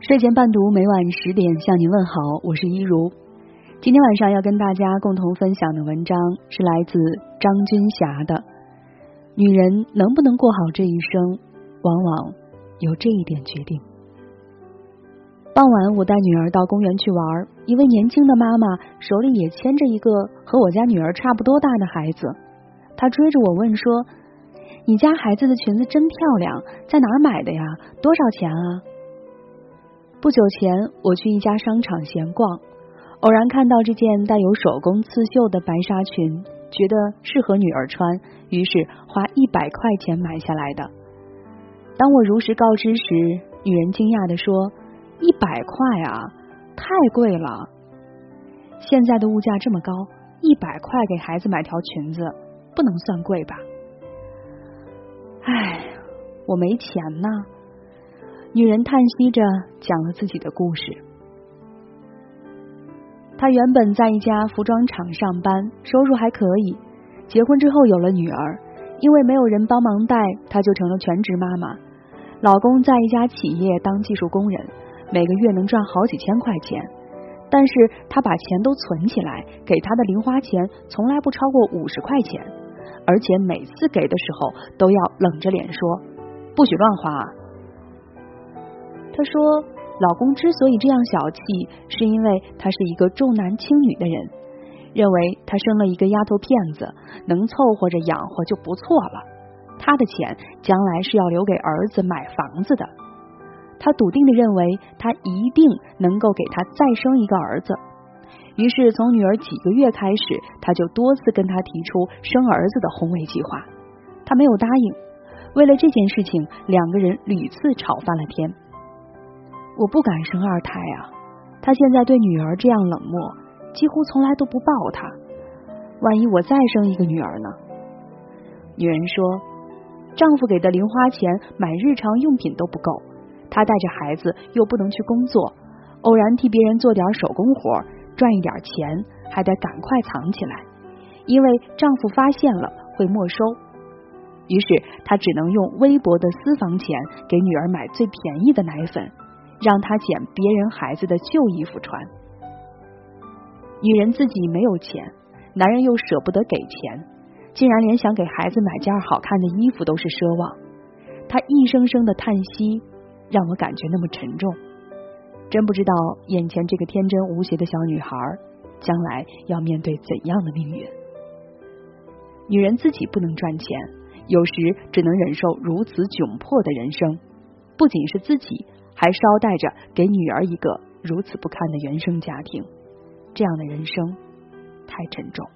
睡前伴读，每晚十点向您问好，我是一如。今天晚上要跟大家共同分享的文章是来自张君霞的《女人能不能过好这一生，往往由这一点决定》。傍晚，我带女儿到公园去玩，一位年轻的妈妈手里也牵着一个和我家女儿差不多大的孩子，她追着我问说：“你家孩子的裙子真漂亮，在哪儿买的呀？多少钱啊？”不久前，我去一家商场闲逛，偶然看到这件带有手工刺绣的白纱裙，觉得适合女儿穿，于是花一百块钱买下来的。当我如实告知时，女人惊讶的说：“一百块啊，太贵了！现在的物价这么高，一百块给孩子买条裙子，不能算贵吧？”唉，我没钱呢。女人叹息着讲了自己的故事。她原本在一家服装厂上班，收入还可以。结婚之后有了女儿，因为没有人帮忙带，她就成了全职妈妈。老公在一家企业当技术工人，每个月能赚好几千块钱。但是她把钱都存起来，给她的零花钱从来不超过五十块钱，而且每次给的时候都要冷着脸说：“不许乱花。”她说：“老公之所以这样小气，是因为他是一个重男轻女的人，认为他生了一个丫头片子，能凑合着养活就不错了。他的钱将来是要留给儿子买房子的。他笃定的认为，他一定能够给他再生一个儿子。于是，从女儿几个月开始，他就多次跟他提出生儿子的宏伟计划。他没有答应。为了这件事情，两个人屡次吵翻了天。”我不敢生二胎啊！他现在对女儿这样冷漠，几乎从来都不抱她。万一我再生一个女儿呢？女人说，丈夫给的零花钱买日常用品都不够，她带着孩子又不能去工作，偶然替别人做点手工活赚一点钱，还得赶快藏起来，因为丈夫发现了会没收。于是她只能用微薄的私房钱给女儿买最便宜的奶粉。让他捡别人孩子的旧衣服穿，女人自己没有钱，男人又舍不得给钱，竟然连想给孩子买件好看的衣服都是奢望。他一声声的叹息，让我感觉那么沉重。真不知道眼前这个天真无邪的小女孩，将来要面对怎样的命运。女人自己不能赚钱，有时只能忍受如此窘迫的人生，不仅是自己。还捎带着给女儿一个如此不堪的原生家庭，这样的人生太沉重。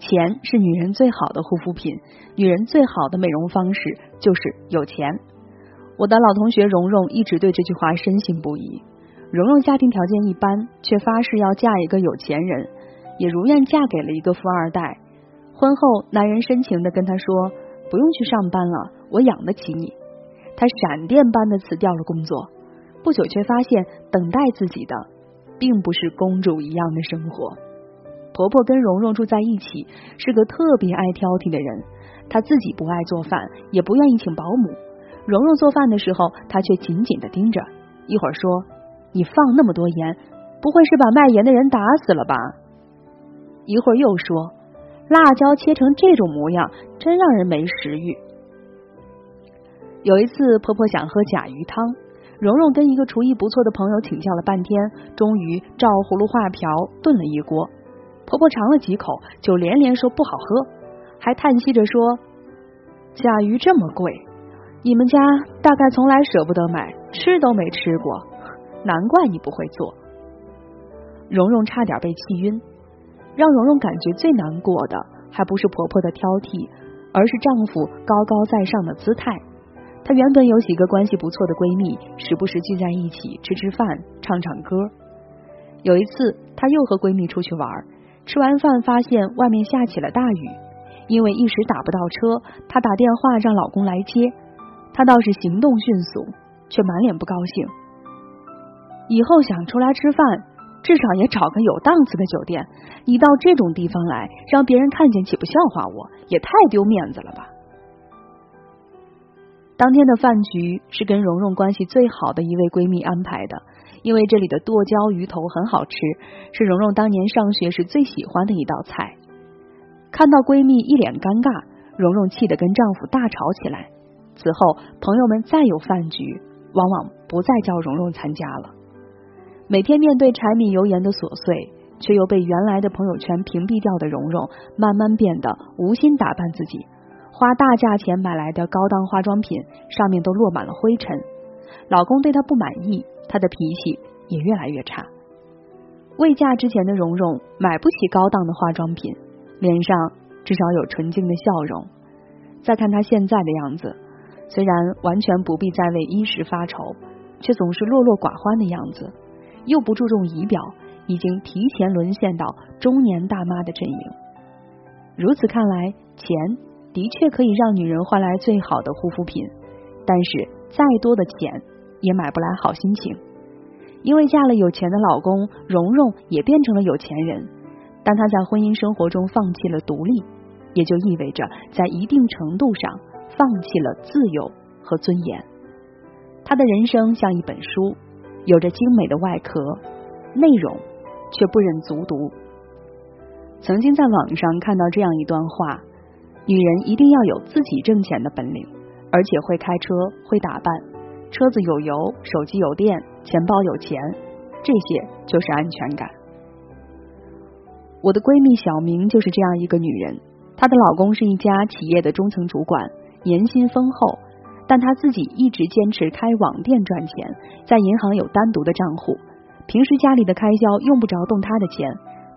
钱是女人最好的护肤品，女人最好的美容方式就是有钱。我的老同学蓉蓉一直对这句话深信不疑。蓉蓉家庭条件一般，却发誓要嫁一个有钱人，也如愿嫁给了一个富二代。婚后，男人深情的跟她说：“不用去上班了，我养得起你。”她闪电般的辞掉了工作，不久却发现等待自己的并不是公主一样的生活。婆婆跟蓉蓉住在一起，是个特别爱挑剔的人。她自己不爱做饭，也不愿意请保姆。蓉蓉做饭的时候，她却紧紧的盯着，一会儿说：“你放那么多盐，不会是把卖盐的人打死了吧？”一会儿又说：“辣椒切成这种模样，真让人没食欲。”有一次，婆婆想喝甲鱼汤，蓉蓉跟一个厨艺不错的朋友请教了半天，终于照葫芦画瓢炖了一锅。婆婆尝了几口，就连连说不好喝，还叹息着说：“甲鱼这么贵，你们家大概从来舍不得买，吃都没吃过，难怪你不会做。”蓉蓉差点被气晕。让蓉蓉感觉最难过的，还不是婆婆的挑剔，而是丈夫高高在上的姿态。她原本有几个关系不错的闺蜜，时不时聚在一起吃吃饭、唱唱歌。有一次，她又和闺蜜出去玩，吃完饭发现外面下起了大雨，因为一时打不到车，她打电话让老公来接。他倒是行动迅速，却满脸不高兴。以后想出来吃饭，至少也找个有档次的酒店。你到这种地方来，让别人看见岂不笑话我？也太丢面子了吧！当天的饭局是跟蓉蓉关系最好的一位闺蜜安排的，因为这里的剁椒鱼头很好吃，是蓉蓉当年上学时最喜欢的一道菜。看到闺蜜一脸尴尬，蓉蓉气得跟丈夫大吵起来。此后，朋友们再有饭局，往往不再叫蓉蓉参加了。每天面对柴米油盐的琐碎，却又被原来的朋友圈屏蔽掉的蓉蓉，慢慢变得无心打扮自己。花大价钱买来的高档化妆品上面都落满了灰尘。老公对她不满意，她的脾气也越来越差。未嫁之前的蓉蓉买不起高档的化妆品，脸上至少有纯净的笑容。再看她现在的样子。虽然完全不必再为衣食发愁，却总是落落寡欢的样子，又不注重仪表，已经提前沦陷到中年大妈的阵营。如此看来，钱的确可以让女人换来最好的护肤品，但是再多的钱也买不来好心情。因为嫁了有钱的老公，蓉蓉也变成了有钱人，但她在婚姻生活中放弃了独立，也就意味着在一定程度上。放弃了自由和尊严，他的人生像一本书，有着精美的外壳，内容却不忍卒读。曾经在网上看到这样一段话：女人一定要有自己挣钱的本领，而且会开车，会打扮，车子有油，手机有电，钱包有钱，这些就是安全感。我的闺蜜小明就是这样一个女人，她的老公是一家企业的中层主管。年薪丰厚，但她自己一直坚持开网店赚钱，在银行有单独的账户，平时家里的开销用不着动她的钱，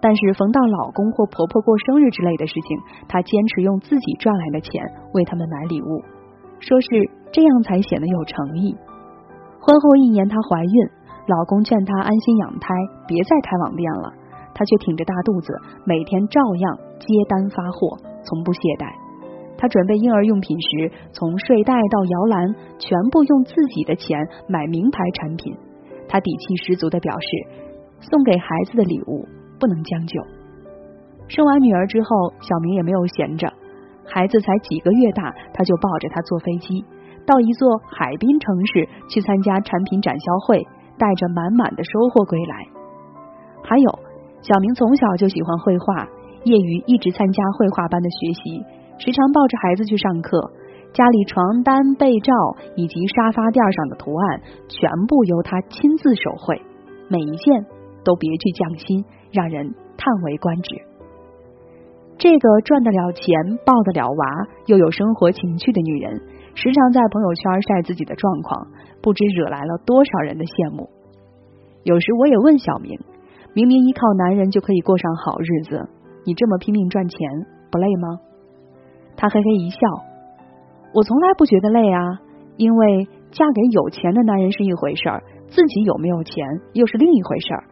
但是逢到老公或婆婆过生日之类的事情，她坚持用自己赚来的钱为他们买礼物，说是这样才显得有诚意。婚后一年，她怀孕，老公劝她安心养胎，别再开网店了，她却挺着大肚子，每天照样接单发货，从不懈怠。她准备婴儿用品时，从睡袋到摇篮，全部用自己的钱买名牌产品。她底气十足的表示，送给孩子的礼物不能将就。生完女儿之后，小明也没有闲着，孩子才几个月大，他就抱着她坐飞机到一座海滨城市去参加产品展销会，带着满满的收获归来。还有，小明从小就喜欢绘画，业余一直参加绘画班的学习。时常抱着孩子去上课，家里床单、被罩以及沙发垫上的图案，全部由他亲自手绘，每一件都别具匠心，让人叹为观止。这个赚得了钱、抱得了娃又有生活情趣的女人，时常在朋友圈晒自己的状况，不知惹来了多少人的羡慕。有时我也问小明，明明依靠男人就可以过上好日子，你这么拼命赚钱，不累吗？他嘿嘿一笑，我从来不觉得累啊，因为嫁给有钱的男人是一回事儿，自己有没有钱又是另一回事儿。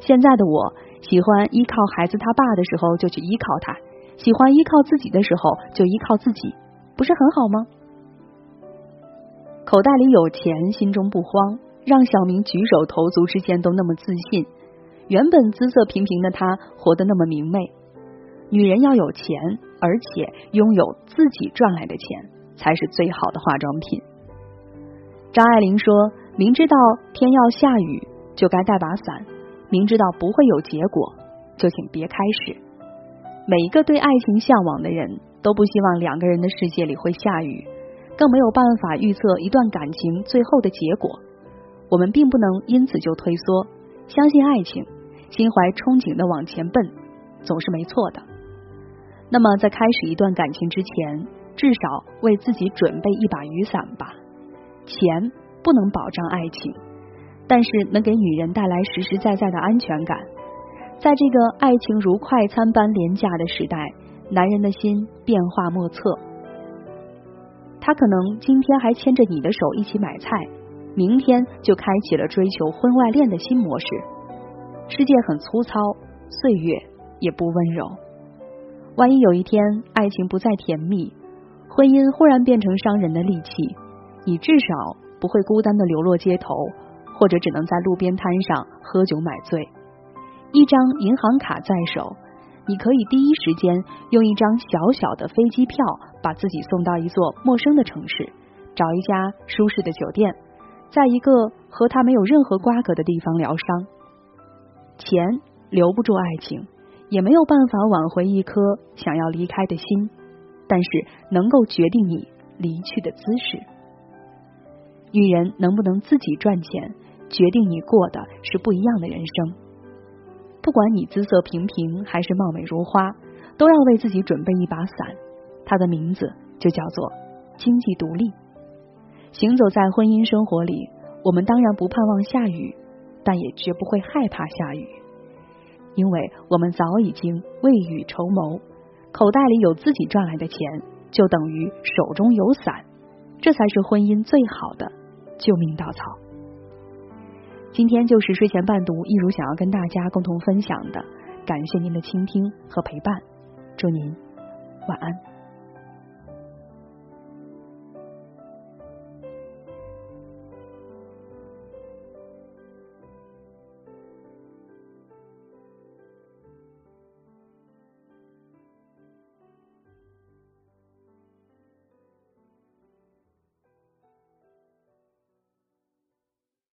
现在的我喜欢依靠孩子他爸的时候就去依靠他，喜欢依靠自己的时候就依靠自己，不是很好吗？口袋里有钱，心中不慌，让小明举手投足之间都那么自信。原本姿色平平的他，活得那么明媚。女人要有钱。而且拥有自己赚来的钱才是最好的化妆品。张爱玲说：“明知道天要下雨，就该带把伞；明知道不会有结果，就请别开始。”每一个对爱情向往的人都不希望两个人的世界里会下雨，更没有办法预测一段感情最后的结果。我们并不能因此就退缩，相信爱情，心怀憧憬的往前奔，总是没错的。那么，在开始一段感情之前，至少为自己准备一把雨伞吧。钱不能保障爱情，但是能给女人带来实实在在的安全感。在这个爱情如快餐般廉价的时代，男人的心变化莫测。他可能今天还牵着你的手一起买菜，明天就开启了追求婚外恋的新模式。世界很粗糙，岁月也不温柔。万一有一天爱情不再甜蜜，婚姻忽然变成伤人的利器，你至少不会孤单的流落街头，或者只能在路边摊上喝酒买醉。一张银行卡在手，你可以第一时间用一张小小的飞机票把自己送到一座陌生的城市，找一家舒适的酒店，在一个和他没有任何瓜葛的地方疗伤。钱留不住爱情，也没有办法挽回一颗想要离开的心，但是能够决定你离去的姿势。女人能不能自己赚钱，决定你过的是不一样的人生。不管你姿色平平还是貌美如花，都要为自己准备一把伞，它的名字就叫做经济独立。行走在婚姻生活里，我们当然不盼望下雨，但也绝不会害怕下雨，因为我们早已经未雨绸缪，口袋里有自己赚来的钱，就等于手中有伞，这才是婚姻最好的救命稻草。今天就是睡前伴读，一如想要跟大家共同分享的，感谢您的倾听和陪伴，祝您晚安。